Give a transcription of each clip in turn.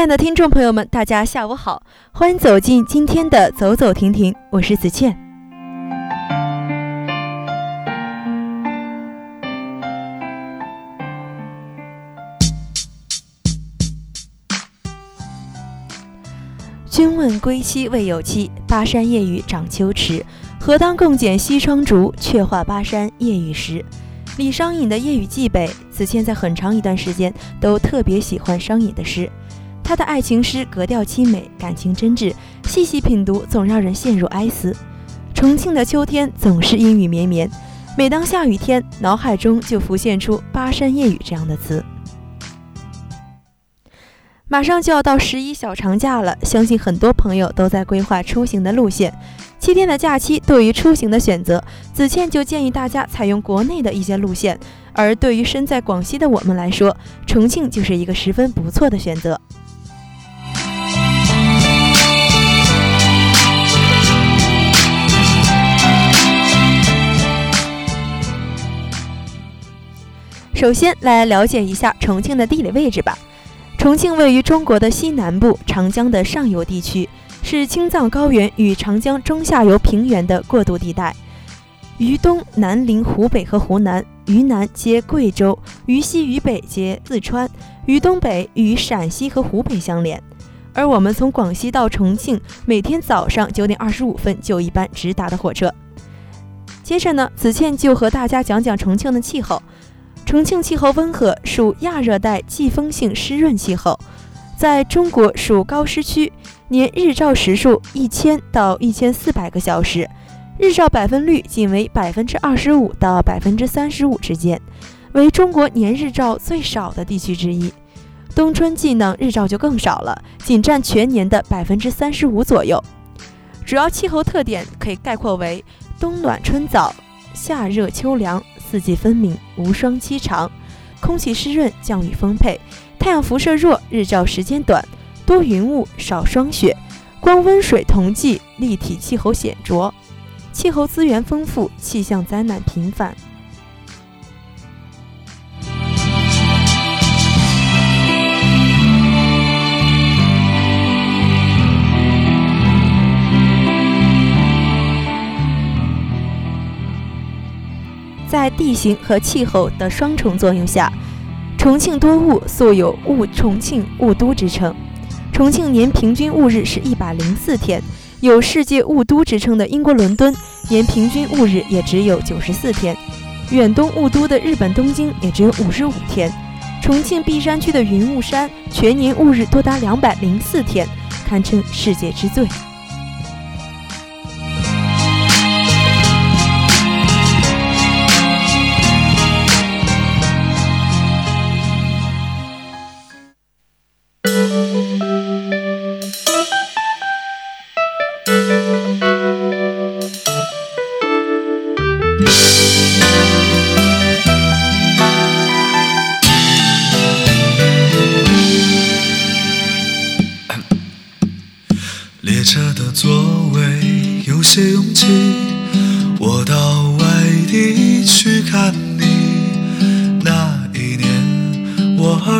亲爱的听众朋友们，大家下午好，欢迎走进今天的走走停停，我是子倩。君问归期未有期，巴山夜雨涨秋池。何当共剪西窗烛，却话巴山夜雨时。李商隐的《夜雨寄北》，子倩在很长一段时间都特别喜欢商隐的诗。他的爱情诗格调凄美，感情真挚，细细品读总让人陷入哀思。重庆的秋天总是阴雨绵绵，每当下雨天，脑海中就浮现出“巴山夜雨”这样的词。马上就要到十一小长假了，相信很多朋友都在规划出行的路线。七天的假期，对于出行的选择，子倩就建议大家采用国内的一些路线。而对于身在广西的我们来说，重庆就是一个十分不错的选择。首先来了解一下重庆的地理位置吧。重庆位于中国的西南部，长江的上游地区，是青藏高原与长江中下游平原的过渡地带。渝东南临湖北和湖南，渝南接贵州，渝西渝北接四川，渝东北与陕西和湖北相连。而我们从广西到重庆，每天早上九点二十五分就一班直达的火车。接着呢，子倩就和大家讲讲重庆的气候。重庆气候温和，属亚热带季风性湿润气候，在中国属高湿区，年日照时数一千到一千四百个小时，日照百分率仅为百分之二十五到百分之三十五之间，为中国年日照最少的地区之一。冬春季呢，日照就更少了，仅占全年的百分之三十五左右。主要气候特点可以概括为冬暖春早，夏热秋凉。四季分明，无霜期长，空气湿润，降雨丰沛，太阳辐射弱，日照时间短，多云雾，少霜雪，光温水同济，立体气候显著，气候资源丰富，气象灾难频繁。地形和气候的双重作用下，重庆多雾，素有“雾重庆雾都”之称。重庆年平均雾日是一百零四天，有“世界雾都”之称的英国伦敦年平均雾日也只有九十四天，远东雾都的日本东京也只有五十五天。重庆璧山区的云雾山全年雾日多达两百零四天，堪称世界之最。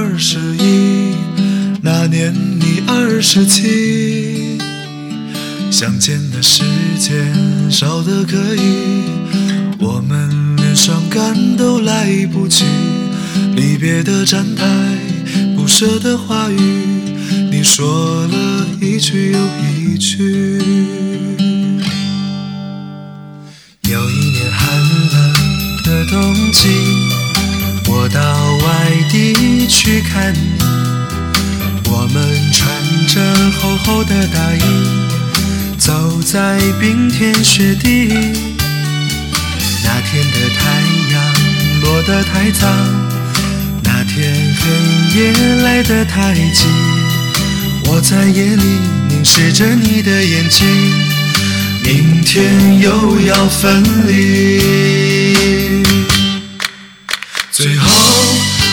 二十一，那年你二十七，相见的时间少得可以，我们连伤感都来不及。离别的站台，不舍的话语，你说了一句又一句。有一年寒冷的冬季，去看你，我们穿着厚厚的大衣，走在冰天雪地。那天的太阳落得太早。那天黑夜来得太急，我在夜里凝视着你的眼睛，明天又要分离。最后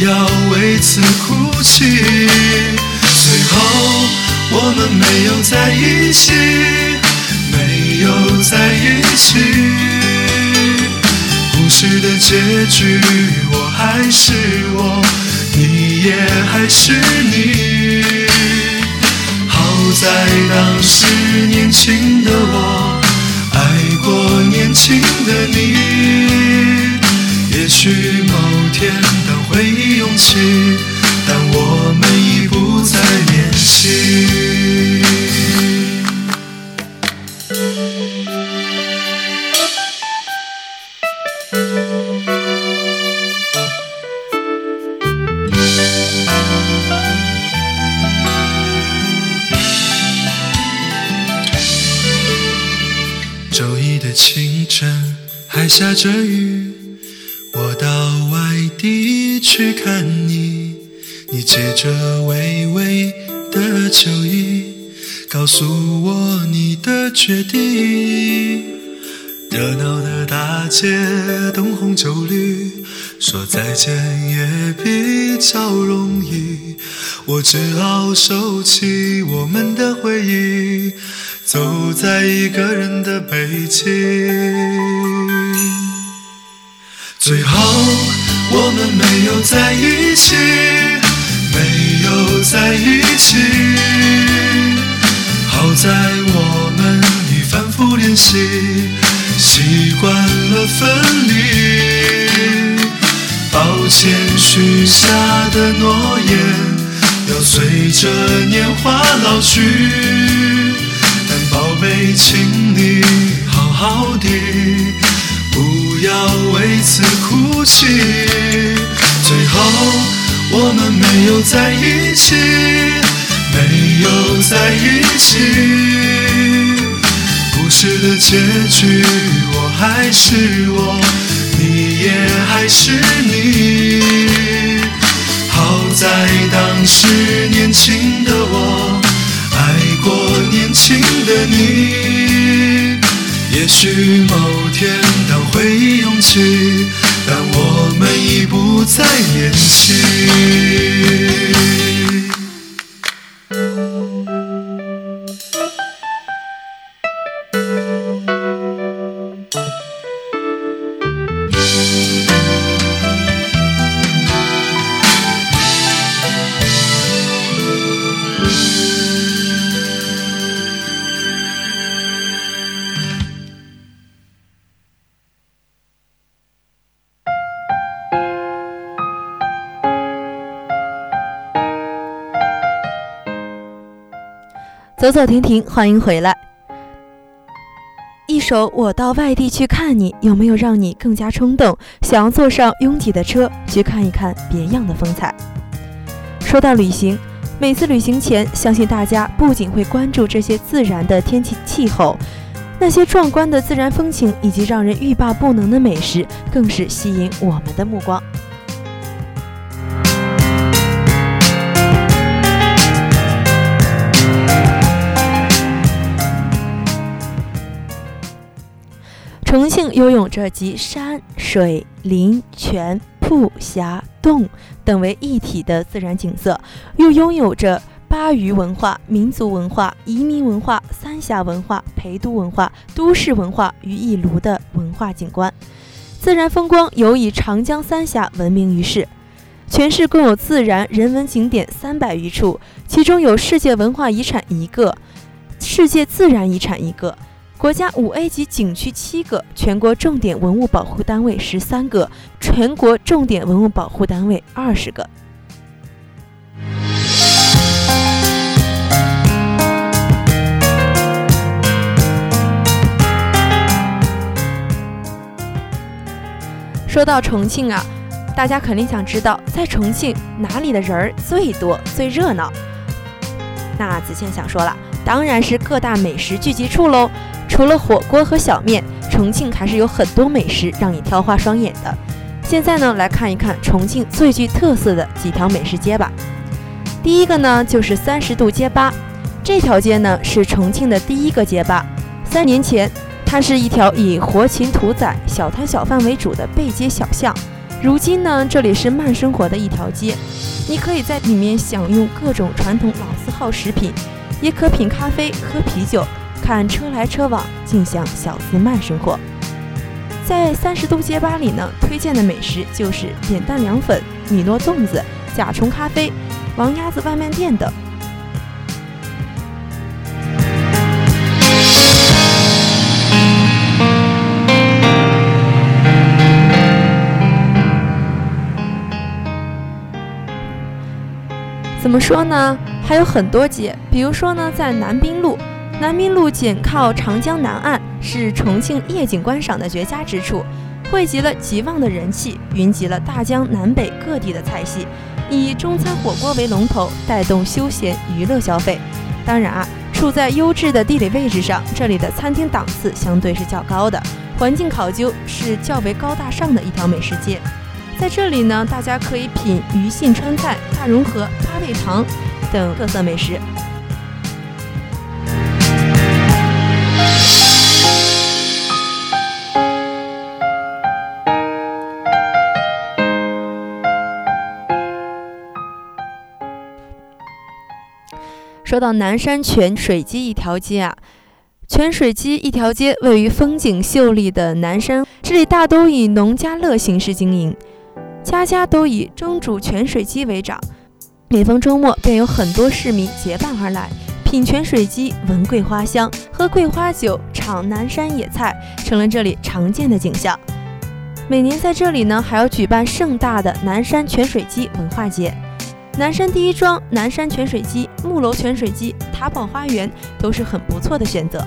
要为此哭泣。最后，我们没有在一起，没有在一起。故事的结局，我还是我。你也还是你，好在当时年轻的我爱过年轻的你。也许某天的去决定。热闹的大街，灯红酒绿，说再见也比较容易。我只好收起我们的回忆。走在一个人的北京，最后我们没有在一起，没有在一起。好在我习，习惯了分离。抱歉，许下的诺言要随着年华老去。但宝贝，请你好好的，不要为此哭泣。最后，我们没有在一起，没有在一起。结局，我还是我，你也还是你。好在当时年轻的我。爱过年轻的你，也许某天当回忆涌起，但我们已不再年轻。走走停停，欢迎回来。一首《我到外地去看你》，有没有让你更加冲动，想要坐上拥挤的车去看一看别样的风采？说到旅行，每次旅行前，相信大家不仅会关注这些自然的天气气候，那些壮观的自然风情以及让人欲罢不能的美食，更是吸引我们的目光。重庆拥有着集山水林泉瀑峡洞等为一体的自然景色，又拥有着巴渝文化、民族文化、移民文化、三峡文化、陪都文化、都市文化于一炉的文化景观。自然风光尤以长江三峡闻名于世。全市共有自然人文景点三百余处，其中有世界文化遗产一个，世界自然遗产一个，国家五 A 级景区七个，全国重点文物保护单位十三个，全国重点文物保护单位二十个。说到重庆啊。大家肯定想知道，在重庆哪里的人儿最多、最热闹？那子倩想说了，当然是各大美食聚集处喽。除了火锅和小面，重庆还是有很多美食让你挑花双眼的。现在呢，来看一看重庆最具特色的几条美食街吧。第一个呢，就是三十渡街吧。这条街呢，是重庆的第一个街吧。三年前，它是一条以活禽屠宰、小摊小贩为主的背街小巷。如今呢，这里是慢生活的一条街，你可以在里面享用各种传统老字号食品，也可品咖啡、喝啤酒、看车来车往，尽享小资慢生活。在三十度街吧里呢，推荐的美食就是扁担凉粉、米诺粽子、甲虫咖啡、王鸭子外卖店等。怎么说呢？还有很多街，比如说呢，在南滨路，南滨路紧靠长江南岸，是重庆夜景观赏的绝佳之处，汇集了极旺的人气，云集了大江南北各地的菜系，以中餐火锅为龙头，带动休闲娱乐消费。当然啊，处在优质的地理位置上，这里的餐厅档次相对是较高的，环境考究，是较为高大上的一条美食街。在这里呢，大家可以品渝信川菜、大融合、八味堂等特色美食。说到南山泉水鸡一条街啊，泉水鸡一条街位于风景秀丽的南山，这里大都以农家乐形式经营。家家都以蒸煮泉水鸡为长，每逢周末便有很多市民结伴而来，品泉水鸡，闻桂花香，喝桂花酒，尝南山野菜，成了这里常见的景象。每年在这里呢，还要举办盛大的南山泉水鸡文化节。南山第一庄、南山泉水鸡、木楼泉水鸡、塔堡花园都是很不错的选择。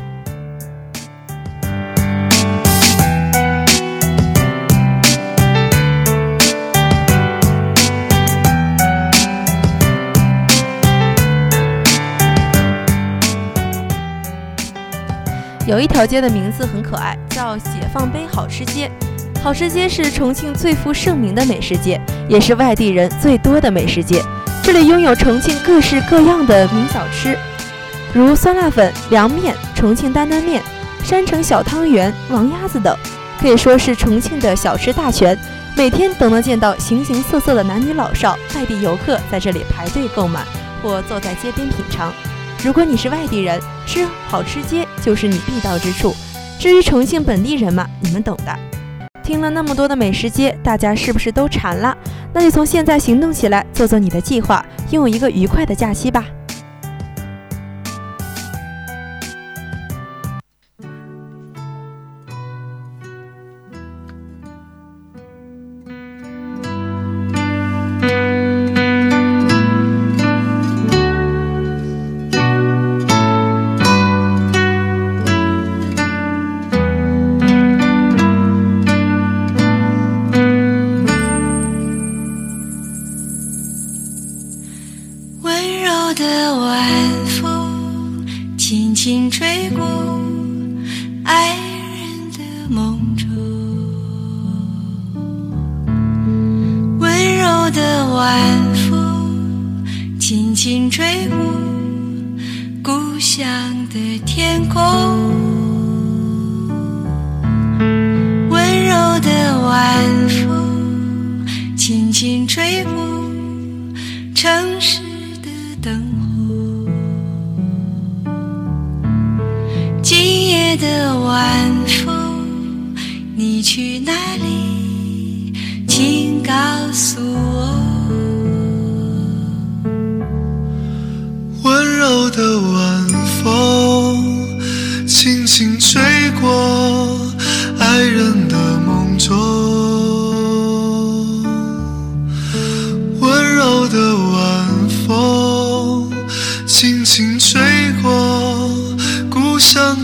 有一条街的名字很可爱，叫解放碑好吃街。好吃街是重庆最负盛名的美食街，也是外地人最多的美食街。这里拥有重庆各式各样的名小吃，如酸辣粉、凉面、重庆担担面、山城小汤圆、王鸭子等，可以说是重庆的小吃大全。每天都能见到形形色色的男女老少、外地游客在这里排队购买，或坐在街边品尝。如果你是外地人，吃好吃街就是你必到之处。至于重庆本地人嘛，你们懂的。听了那么多的美食街，大家是不是都馋了？那就从现在行动起来，做做你的计划，拥有一个愉快的假期吧。轻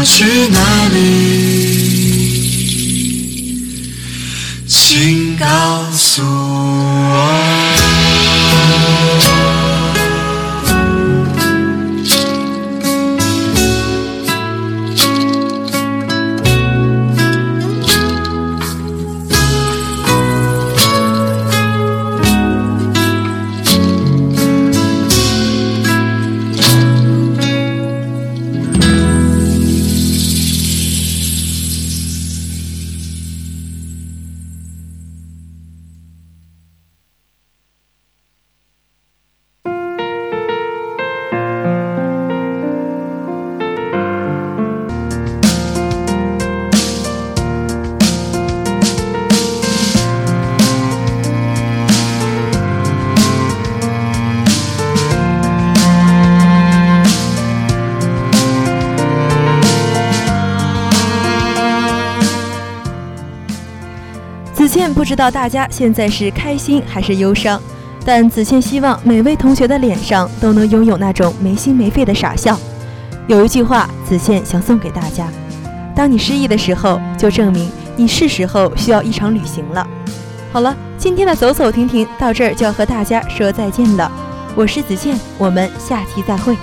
要去哪里？请告诉。不知道大家现在是开心还是忧伤，但子倩希望每位同学的脸上都能拥有那种没心没肺的傻笑。有一句话，子倩想送给大家：当你失意的时候，就证明你是时候需要一场旅行了。好了，今天的走走停停到这儿就要和大家说再见了。我是子倩，我们下期再会。